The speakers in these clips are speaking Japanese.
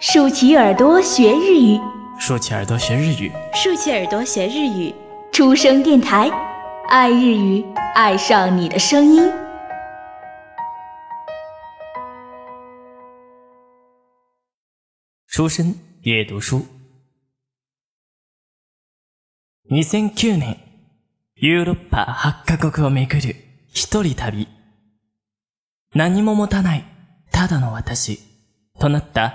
竖起耳朵学日语，竖起耳朵学日语，竖起耳朵学日语。出生电台，爱日语，爱上你的声音。书生阅读书。2009年、ヨーロッパ8カ国を巡る一人旅。何も持たない、ただの私、となった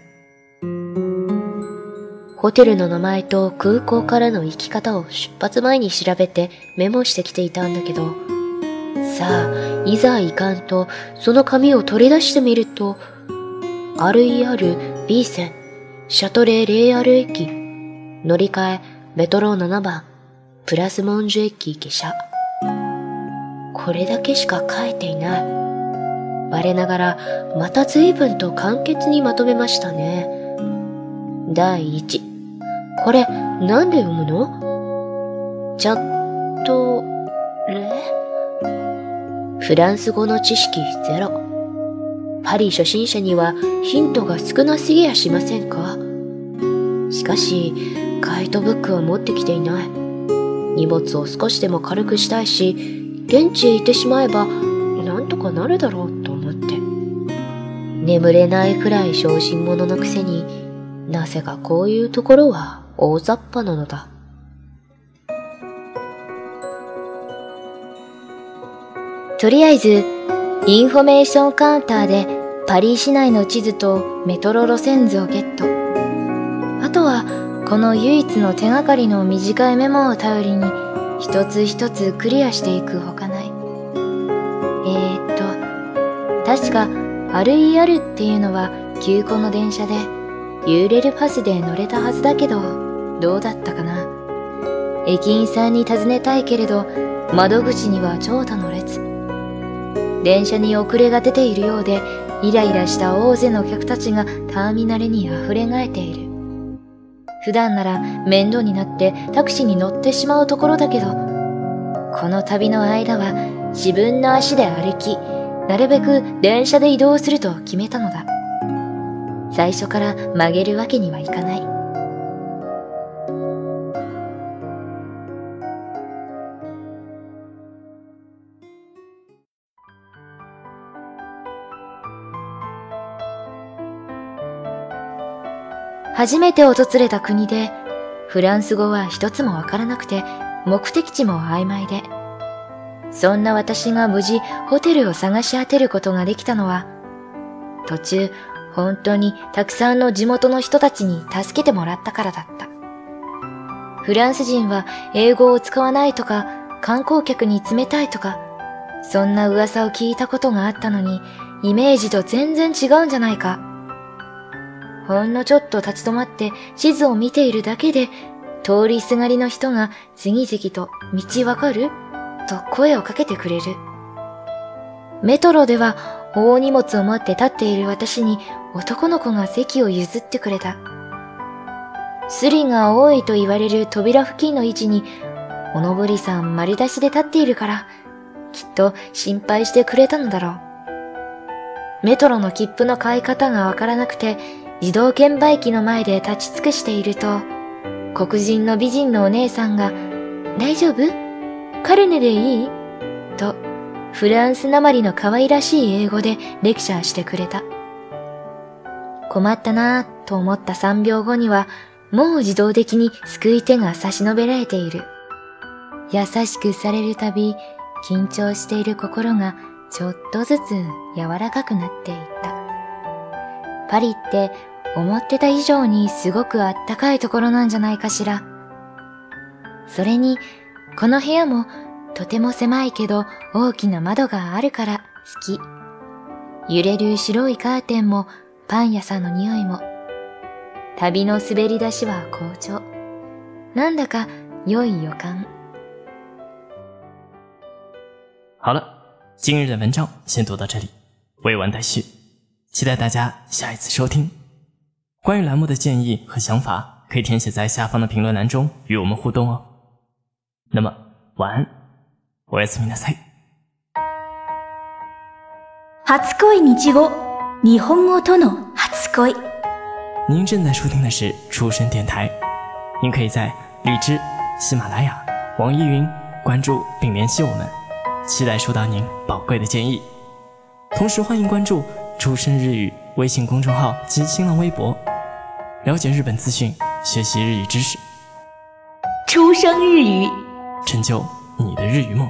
ホテルの名前と空港からの行き方を出発前に調べてメモしてきていたんだけど、さあ、いざ行かんと、その紙を取り出してみると、RER B 線、シャトレーレイアル駅、乗り換え、メトロ7番、プラスモンジュ駅下車。これだけしか書いていない。我ながら、また随分と簡潔にまとめましたね。第一。これ、なんで読むの？チャット、レフランス語の知識ゼロ。パリ初心者にはヒントが少なすぎやしませんか？しかし、ガイドブックは持ってきていない。荷物を少しでも軽くしたいし、現地へ行ってしまえば、なんとかなるだろうと思って。眠れないくらい小心者のくせになぜかこういうところは大雑把なのだ。とりあえず、インフォメーションカウンターでパリ市内の地図とメトロ路線図をゲット。あとは、この唯一の手がかりの短いメモを頼りに、一つ一つクリアしていくほかない。えー、っと、確か、RER っていうのは急行の電車で、ユーレルパスで乗れたはずだけど、どうだったかな？駅員さんに尋ねたいけれど、窓口には長蛇の列。電車に遅れが出ているようで、イライラした大勢の客たちがターミナルに溢れ返っている。普段なら面倒になってタクシーに乗ってしまうところだけど、この旅の間は自分の足で歩き、なるべく電車で移動すると決めたのだ。最初から曲げるわけにはいかない。初めて訪れた国で、フランス語は一つもわからなくて、目的地も曖昧で、そんな私が無事ホテルを探し当てることができたのは、途中本当にたくさんの地元の人たちに助けてもらったからだった。フランス人は英語を使わないとか、観光客に冷たいとか、そんな噂を聞いたことがあったのに、イメージと全然違うんじゃないか。ほんのちょっと立ち止まって地図を見ているだけで、通りすがりの人が次々と道わかる？と声をかけてくれる。メトロでは大荷物を持って立っている私に男の子が席を譲ってくれた。スリが多いと言われる扉付近の位置に、おのぼりさん丸出しで立っているから、きっと心配してくれたのだろう。メトロの切符の買い方がわからなくて、自動券売機の前で立ち尽くしていると、黒人の美人のお姉さんが、大丈夫？カルネでいい？と、フランスなまりの可愛らしい英語でレクチャーしてくれた。困ったなぁと思った3秒後には、もう自動的に救い手が差し伸べられている。優しくされるたび、緊張している心がちょっとずつ柔らかくなっていった。パリって思ってた以上にすごくあったかいところなんじゃないかしら。それに、この部屋もとても狭いけど大きな窓があるから好き。揺れる白いカーテンもパン屋さんの匂いも。旅の滑り出しは好調。なんだか良い予感。好了，今日的文章先读到这里，未完待续，期待大家下一次收听。关于栏目的建议和想法，可以填写在下方的评论栏中与我们互动哦。那么晚安，おやすみなさい。初恋日語日本語との初恋您正在收听的是出生电台，您可以在荔枝、喜马拉雅、网易云关注并联系我们，期待收到您宝贵的建议。同时欢迎关注“出生日语”微信公众号及新浪微博， 了解日本资讯，学习日语知识，出生日语成就你的日语梦。